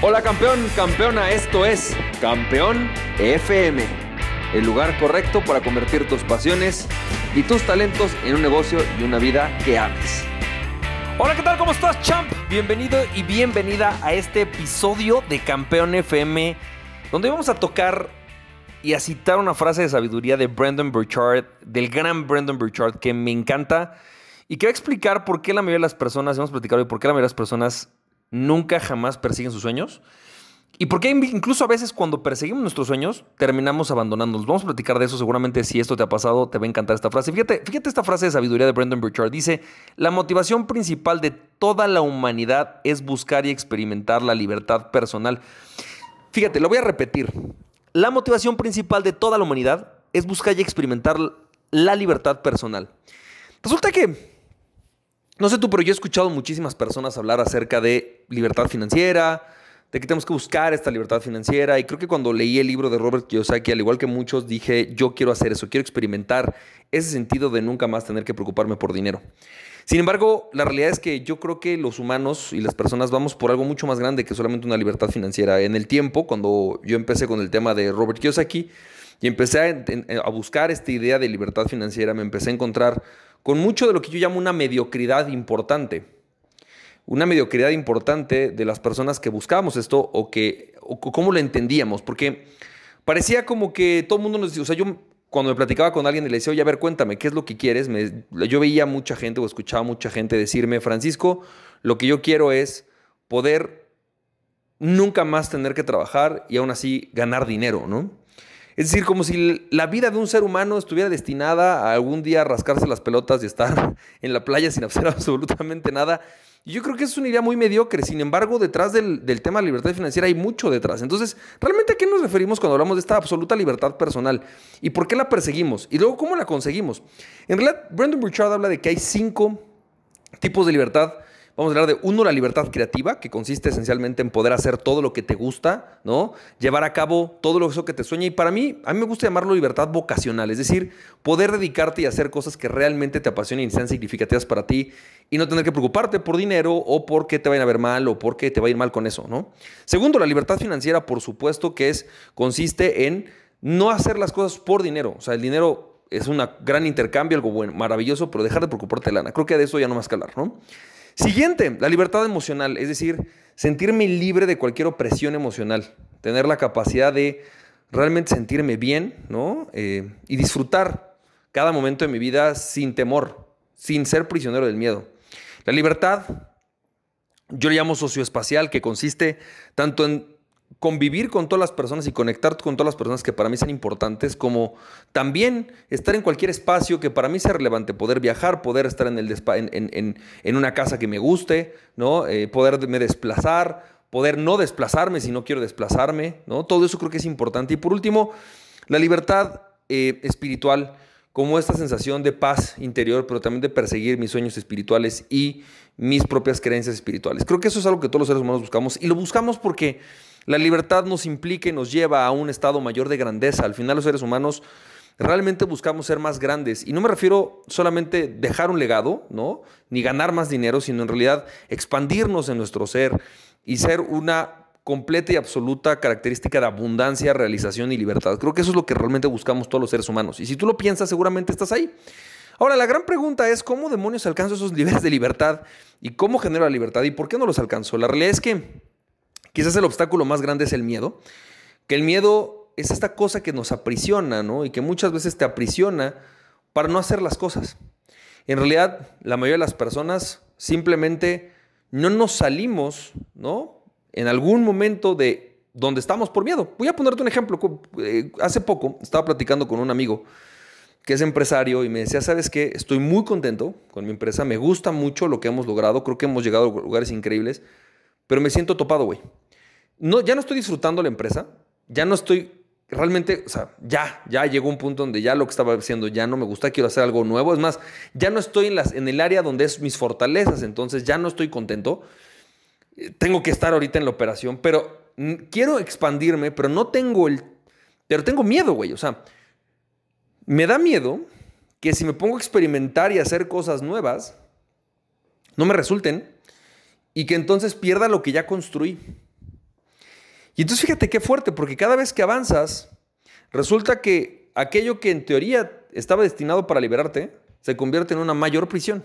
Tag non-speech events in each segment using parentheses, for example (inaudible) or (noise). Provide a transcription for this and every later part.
Hola campeón, campeona, esto es Campeón FM, el lugar correcto para convertir tus pasiones y tus talentos en un negocio y una vida que ames. Hola, ¿qué tal? ¿Cómo estás, champ? Bienvenido y bienvenida a este episodio de Campeón FM, donde vamos a tocar y a citar una frase de sabiduría de Brandon Burchard, del gran Brandon Burchard, que me encanta y que explicar por qué la mayoría de las personas, hemos platicado, y por qué la mayoría de las personas nunca jamás persiguen sus sueños. Y por qué incluso a veces cuando perseguimos nuestros sueños terminamos abandonándolos. Vamos a platicar de eso seguramente si esto te ha pasado, te va a encantar esta frase. Fíjate, fíjate esta frase de sabiduría de Brendan Burchard. Dice, la motivación principal de toda la humanidad es buscar y experimentar la libertad personal. Fíjate, lo voy a repetir. La motivación principal de toda la humanidad es buscar y experimentar la libertad personal. Resulta que no sé tú, pero yo he escuchado muchísimas personas hablar acerca de libertad financiera, de que tenemos que buscar esta libertad financiera. Y creo que cuando leí el libro de Robert Kiyosaki, al igual que muchos, dije, yo quiero hacer eso, quiero experimentar ese sentido de nunca más tener que preocuparme por dinero. Sin embargo, la realidad es que yo creo que los humanos y las personas vamos por algo mucho más grande que solamente una libertad financiera. En el tiempo, cuando yo empecé con el tema de Robert Kiyosaki y empecé a, a buscar esta idea de libertad financiera, me empecé a encontrar con mucho de lo que yo llamo una mediocridad importante. Una mediocridad importante de las personas que buscábamos esto o que cómo lo entendíamos, porque parecía como que todo el mundo nos decía, o sea, yo cuando me platicaba con alguien y le decía, oye, a ver, cuéntame, ¿qué es lo que quieres? yo veía mucha gente o escuchaba mucha gente decirme, Francisco, lo que yo quiero es poder nunca más tener que trabajar y aún así ganar dinero, ¿no? Es decir, como si la vida de un ser humano estuviera destinada a algún día rascarse las pelotas y estar (laughs) en la playa sin hacer (laughs) absolutamente nada. Y yo creo que es una idea muy mediocre. Sin embargo, detrás del, tema de libertad financiera hay mucho detrás. Entonces, ¿realmente a qué nos referimos cuando hablamos de esta absoluta libertad personal? ¿Y por qué la perseguimos? Y luego, ¿cómo la conseguimos? En realidad, Brandon Burchard habla de que hay cinco tipos de libertad Vamos a hablar de uno, la libertad creativa, que consiste esencialmente en poder hacer todo lo que te gusta, ¿no? Llevar a cabo todo lo que te sueña. Y para mí, a mí me gusta llamarlo libertad vocacional, es decir, poder dedicarte y hacer cosas que realmente te apasionen y sean significativas para ti y no tener que preocuparte por dinero o porque te vayan a ver mal o porque te va a ir mal con eso, ¿no? Segundo, la libertad financiera, por supuesto, que es, consiste en no hacer las cosas por dinero. O sea, el dinero es un gran intercambio, algo bueno, maravilloso, pero dejar de preocuparte de lana. Creo que de eso ya no más que hablar, ¿no? Siguiente, la libertad emocional, es decir, sentirme libre de cualquier opresión emocional, tener la capacidad de realmente sentirme bien, ¿no? Eh, y disfrutar cada momento de mi vida sin temor, sin ser prisionero del miedo. La libertad, yo le llamo socioespacial, que consiste tanto en convivir con todas las personas y conectar con todas las personas que para mí son importantes, como también estar en cualquier espacio que para mí sea relevante, poder viajar, poder estar en, el en, una casa que me guste, ¿no? Eh, poderme desplazar, poder no desplazarme si no quiero desplazarme, ¿no? Todo eso creo que es importante. Y por último, la libertad eh, espiritual, como esta sensación de paz interior, pero también de perseguir mis sueños espirituales y mis propias creencias espirituales. Creo que eso es algo que todos los seres humanos buscamos y lo buscamos porque la libertad nos implica y nos lleva a un estado mayor de grandeza. Al final los seres humanos realmente buscamos ser más grandes. Y no me refiero solamente dejar un legado, ¿no? Ni ganar más dinero, sino en realidad expandirnos en nuestro ser y ser una completa y absoluta característica de abundancia, realización y libertad. Creo que eso es lo que realmente buscamos todos los seres humanos. Y si tú lo piensas, seguramente estás ahí. Ahora, la gran pregunta es, ¿cómo demonios alcanzo esos niveles de libertad? ¿Y cómo genero la libertad? ¿Y por qué no los alcanzo? La realidad es que Quizás el obstáculo más grande es el miedo, que el miedo es esta cosa que nos aprisiona, ¿no? Y que muchas veces te aprisiona para no hacer las cosas. En realidad, la mayoría de las personas simplemente no nos salimos, ¿no? En algún momento de donde estamos por miedo. Voy a ponerte un ejemplo. Eh, hace poco estaba platicando con un amigo que es empresario y me decía, ¿sabes qué? Estoy muy contento con mi empresa, me gusta mucho lo que hemos logrado, creo que hemos llegado a lugares increíbles, pero me siento topado, güey no, ya no estoy disfrutando la empresa, ya no estoy realmente, o sea, ya, ya llegó un punto donde ya lo que estaba haciendo ya no me gusta, quiero hacer algo nuevo. Es más, ya no estoy en, las, en el área donde es mis fortalezas, entonces ya no estoy contento. Tengo que estar ahorita en la operación, pero quiero expandirme, pero no tengo el... Pero tengo miedo, güey. O sea, me da miedo que si me pongo a experimentar y hacer cosas nuevas, no me resulten y que entonces pierda lo que ya construí. Y entonces fíjate qué fuerte, porque cada vez que avanzas, resulta que aquello que en teoría estaba destinado para liberarte, se convierte en una mayor prisión.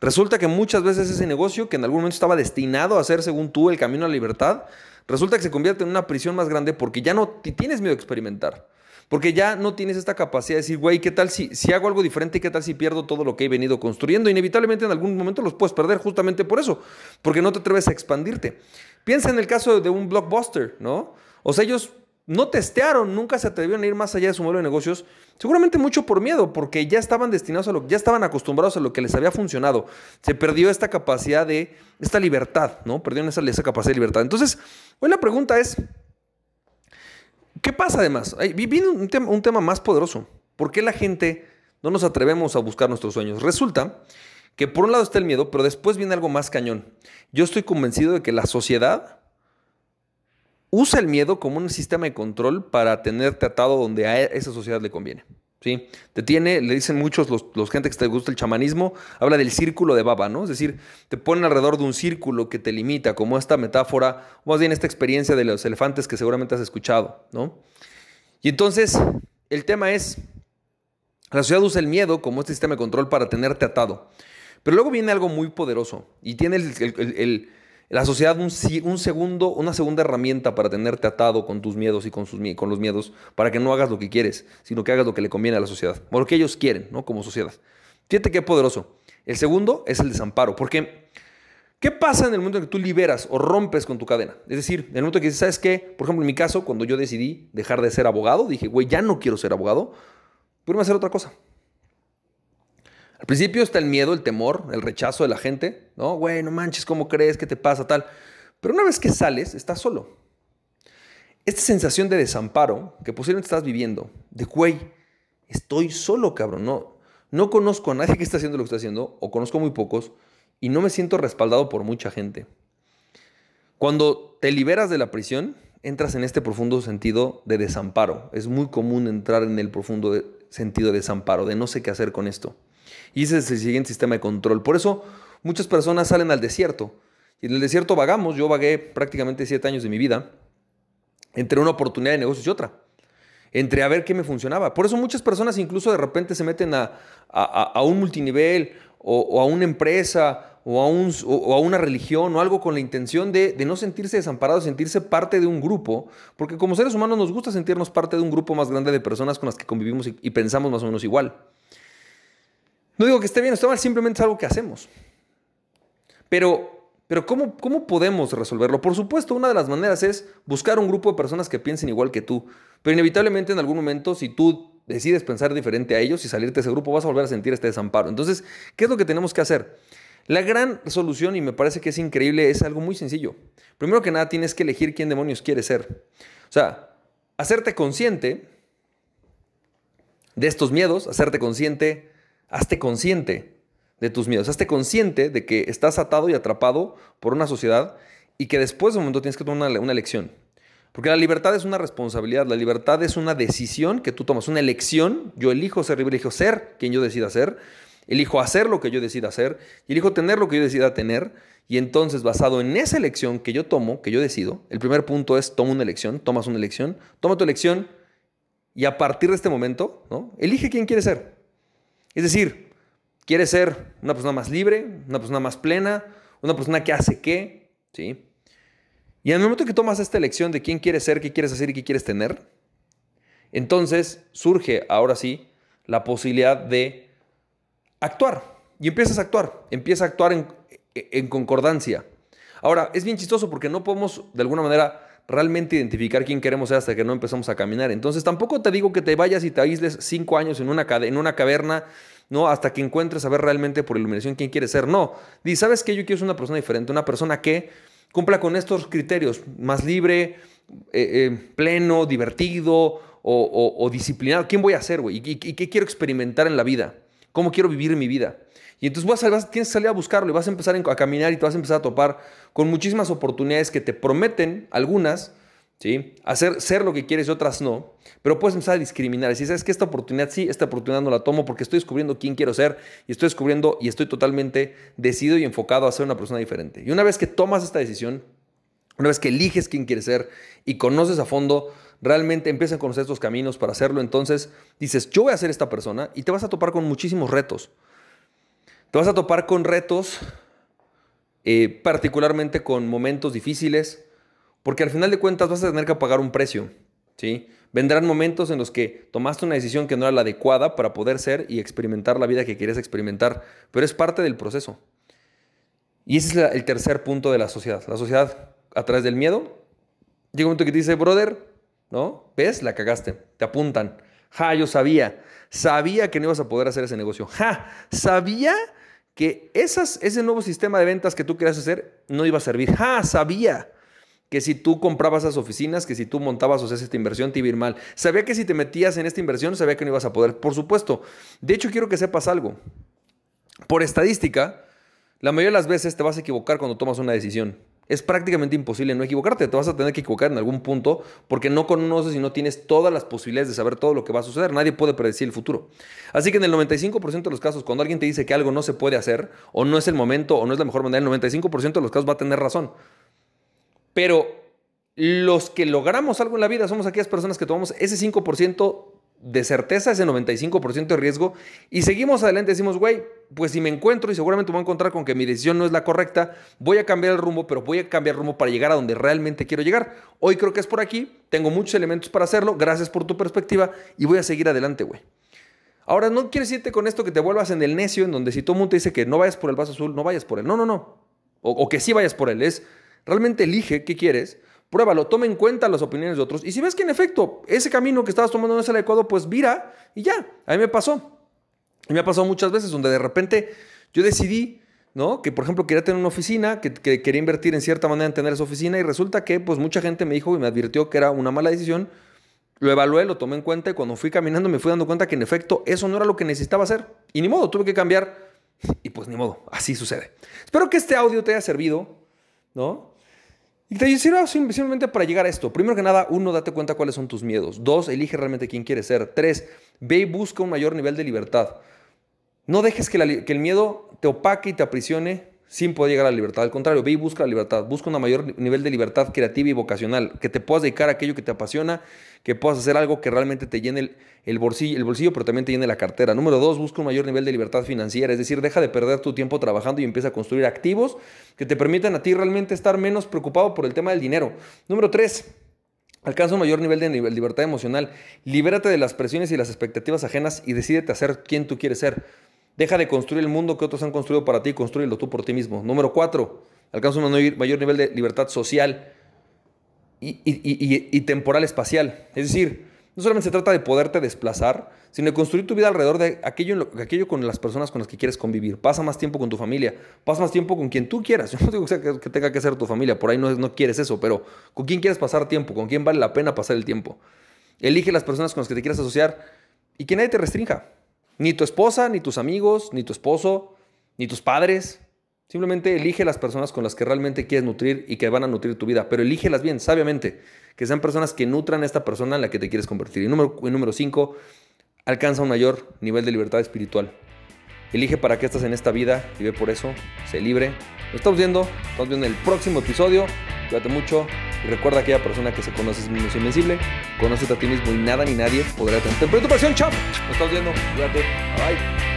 Resulta que muchas veces ese negocio que en algún momento estaba destinado a ser, según tú, el camino a la libertad, resulta que se convierte en una prisión más grande porque ya no tienes miedo a experimentar. Porque ya no tienes esta capacidad de decir, güey, ¿qué tal si, si hago algo diferente? ¿Qué tal si pierdo todo lo que he venido construyendo? Inevitablemente en algún momento los puedes perder justamente por eso, porque no te atreves a expandirte. Piensa en el caso de un blockbuster, ¿no? O sea, ellos no testearon, nunca se atrevieron a ir más allá de su modelo de negocios, seguramente mucho por miedo, porque ya estaban destinados a lo ya estaban acostumbrados a lo que les había funcionado. Se perdió esta capacidad de, esta libertad, ¿no? Perdieron esa, esa capacidad de libertad. Entonces, hoy la pregunta es, ¿qué pasa además? Viene un tema, un tema más poderoso. ¿Por qué la gente no nos atrevemos a buscar nuestros sueños? Resulta que por un lado está el miedo, pero después viene algo más cañón. Yo estoy convencido de que la sociedad usa el miedo como un sistema de control para tenerte atado donde a esa sociedad le conviene. ¿Sí? Te tiene, le dicen muchos los, los, gente que te gusta el chamanismo, habla del círculo de baba, ¿no? Es decir, te ponen alrededor de un círculo que te limita, como esta metáfora, o más bien esta experiencia de los elefantes que seguramente has escuchado, ¿no? Y entonces, el tema es, la sociedad usa el miedo como este sistema de control para tenerte atado. Pero luego viene algo muy poderoso y tiene el la sociedad un, un, segundo, una segunda herramienta para tenerte atado con tus miedos y con, sus, con los miedos, para que no hagas lo que quieres, sino que hagas lo que le conviene a la sociedad, o lo que ellos quieren, ¿no? Como sociedad. Fíjate qué poderoso. El segundo es el desamparo, porque ¿qué pasa en el momento en que tú liberas o rompes con tu cadena? Es decir, en el momento en que dices, ¿sabes qué? Por ejemplo, en mi caso, cuando yo decidí dejar de ser abogado, dije, güey, ya no quiero ser abogado, pero a hacer otra cosa. Al principio está el miedo, el temor, el rechazo de la gente, ¿no? Güey, no manches, ¿cómo crees? ¿Qué te pasa? Tal. Pero una vez que sales, estás solo. Esta sensación de desamparo que posiblemente estás viviendo, de güey, estoy solo, cabrón, no, no conozco a nadie que esté haciendo lo que está haciendo, o conozco muy pocos, y no me siento respaldado por mucha gente. Cuando te liberas de la prisión, entras en este profundo sentido de desamparo. Es muy común entrar en el profundo sentido de desamparo, de no sé qué hacer con esto. Y ese es el siguiente sistema de control. Por eso muchas personas salen al desierto. Y en el desierto vagamos. Yo vagué prácticamente siete años de mi vida entre una oportunidad de negocios y otra. Entre a ver qué me funcionaba. Por eso muchas personas incluso de repente se meten a, a, un multinivel o, a una empresa o a, un, o a, una religión o algo con la intención de, de no sentirse desamparados, sentirse parte de un grupo. Porque como seres humanos nos gusta sentirnos parte de un grupo más grande de personas con las que convivimos y pensamos más o menos igual. No digo que esté bien o esté mal, simplemente es algo que hacemos. Pero, pero ¿cómo, ¿cómo podemos resolverlo? Por supuesto, una de las maneras es buscar un grupo de personas que piensen igual que tú. Pero inevitablemente en algún momento, si tú decides pensar diferente a ellos y salirte de ese grupo, vas a volver a sentir este desamparo. Entonces, ¿qué es lo que tenemos que hacer? La gran solución, y me parece que es increíble, es algo muy sencillo. Primero que nada, tienes que elegir quién demonios quieres ser. O sea, hacerte consciente de estos miedos, hacerte consciente Hazte consciente de tus miedos, hazte consciente de que estás atado y atrapado por una sociedad y que después de un momento tienes que tomar una, elección. Porque la libertad es una responsabilidad, la libertad es una decisión que tú tomas, una elección. Yo elijo ser libre, elijo ser quien yo decida ser, elijo hacer lo que yo decida hacer y elijo tener lo que yo decida tener. Y entonces, basado en esa elección que yo tomo, que yo decido, el primer punto es toma una elección, tomas una elección, toma tu elección y a partir de este momento, ¿no? elige quién quieres ser. Es decir, quieres ser una persona más libre, una persona más plena, una persona que hace qué, ¿sí? Y en el momento que tomas esta elección de quién quieres ser, qué quieres hacer y qué quieres tener, entonces surge ahora sí la posibilidad de actuar. Y empiezas a actuar, empieza a actuar en, en concordancia. Ahora, es bien chistoso porque no podemos de alguna manera realmente identificar quién queremos ser hasta que no empezamos a caminar. Entonces tampoco te digo que te vayas y te aísles cinco años en una, en una caverna, no, hasta que encuentres a ver realmente por iluminación quién quieres ser. No, di, ¿sabes qué? Yo quiero ser una persona diferente, una persona que cumpla con estos criterios, más libre, eh, eh, pleno, divertido o, disciplinado. ¿Quién voy a ser, güey? ¿Y, qué quiero experimentar en la vida? ¿Cómo quiero vivir mi vida? Y entonces vas a, que salir a buscarlo y vas a empezar a caminar y te vas a empezar a topar con muchísimas oportunidades que te prometen, algunas, ¿sí? Hacer, ser lo que quieres y otras no. Pero puedes empezar a discriminar. Si sabes que esta oportunidad sí, esta oportunidad no la tomo porque estoy descubriendo quién quiero ser y estoy descubriendo y estoy totalmente decidido y enfocado a ser una persona diferente. Y una vez que tomas esta decisión, Una vez que eliges quién quieres ser y conoces a fondo, realmente empiezas a conocer estos caminos para hacerlo, entonces dices, yo voy a ser esta persona y te vas a topar con muchísimos retos. Te vas a topar con retos, eh, particularmente con momentos difíciles, porque al final de cuentas vas a tener que pagar un precio. ¿sí? Vendrán momentos en los que tomaste una decisión que no era la adecuada para poder ser y experimentar la vida que quieres experimentar, pero es parte del proceso. Y ese es el tercer punto de la sociedad. La sociedad, a través del miedo, llega un momento que te dice, brother, ¿no? ¿Ves? La cagaste. Te apuntan. Ja, yo sabía. Sabía que no ibas a poder hacer ese negocio. Ja, sabía que esas, ese nuevo sistema de ventas que tú querías hacer no iba a servir. Ja, sabía que si tú comprabas esas oficinas, que si tú montabas o hacías esta inversión te iba a ir mal. Sabía que si te metías en esta inversión, sabía que no ibas a poder. Por supuesto. De hecho, quiero que sepas algo. Por estadística, la mayoría de las veces te vas a equivocar cuando tomas una decisión. Es prácticamente imposible no equivocarte. Te vas a tener que equivocar en algún punto porque no conoces y no tienes todas las posibilidades de saber todo lo que va a suceder. Nadie puede predecir el futuro. Así que en el 95% de los casos, cuando alguien te dice que algo no se puede hacer o no es el momento o no es la mejor manera, el 95% de los casos va a tener razón. Pero los que logramos algo en la vida somos aquellas personas que tomamos ese 5% de certeza, ese 95% de riesgo, y seguimos adelante, decimos, güey, pues si me encuentro y seguramente me voy a encontrar con que mi decisión no es la correcta, voy a cambiar el rumbo, pero voy a cambiar el rumbo para llegar a donde realmente quiero llegar. Hoy creo que es por aquí, tengo muchos elementos para hacerlo, gracias por tu perspectiva, y voy a seguir adelante, güey. Ahora, no quieres irte con esto que te vuelvas en el necio, en donde si todo el mundo te dice que no vayas por el vaso azul, no vayas por él. No, no, no. O, o que sí vayas por él. Es, Realmente elige qué quieres, pruébalo, toma en cuenta las opiniones de otros y si ves que en efecto ese camino que estabas tomando no es el adecuado, pues vira y ya. A mí me pasó. Y me ha pasado muchas veces donde de repente yo decidí, ¿no? Que por ejemplo quería tener una oficina, que, quería invertir en cierta manera en tener esa oficina y resulta que pues mucha gente me dijo y me advirtió que era una mala decisión. Lo evalué, lo tomé en cuenta y cuando fui caminando me fui dando cuenta que en efecto eso no era lo que necesitaba hacer. Y ni modo, tuve que cambiar. Y pues ni modo, así sucede. Espero que este audio te haya servido, ¿no? Y te sirve simplemente para llegar a esto. Primero que nada, uno, date cuenta cuáles son tus miedos. Dos, elige realmente quién quieres ser. Tres, ve y busca un mayor nivel de libertad. No dejes que, que el miedo te opaque y te aprisione sin poder llegar a la libertad. Al contrario, ve y busca la libertad. Busca un mayor nivel de libertad creativa y vocacional. Que te puedas dedicar a aquello que te apasiona, que puedas hacer algo que realmente te llene el, bolsillo, el bolsillo, pero también te llene la cartera. Número dos, busca un mayor nivel de libertad financiera. Es decir, deja de perder tu tiempo trabajando y empieza a construir activos que te permitan a ti realmente estar menos preocupado por el tema del dinero. Número tres, Alcanza un mayor nivel de libertad emocional. Libérate de las presiones y las expectativas ajenas y decídete a ser quien tú quieres ser. Deja de construir el mundo que otros han construido para ti, construyelo tú por ti mismo. Número cuatro, alcanza un mayor nivel de libertad social y, temporal espacial. Es decir, no solamente se trata de poderte desplazar, sino de construir tu vida alrededor de aquello, con las personas con las que quieres convivir. Pasa más tiempo con tu familia, pasa más tiempo con quien tú quieras. Yo no digo que, tenga que ser tu familia, por ahí no, no quieres eso, pero con quién quieres pasar tiempo, con quién vale la pena pasar el tiempo. Elige las personas con las que te quieras asociar y que nadie te restrinja. Ni tu esposa, ni tus amigos, ni tu esposo, ni tus padres. Simplemente elige las personas con las que realmente quieres nutrir y que van a nutrir tu vida, pero elígelas bien, sabiamente, que sean personas que nutran a esta persona en la que te quieres convertir. Y número, número cinco, alcanza un mayor nivel de libertad espiritual. Elige para qué estás en esta vida y ve por eso, sé libre. Nos estamos viendo, estamos viendo en el próximo episodio. Cuídate mucho recuerda a aquella persona que se conoce es menos invencible. Conoce a ti mismo y nada ni nadie podrá tener tu pasión. Chao. Nos estamos viendo. Cuídate. Bye.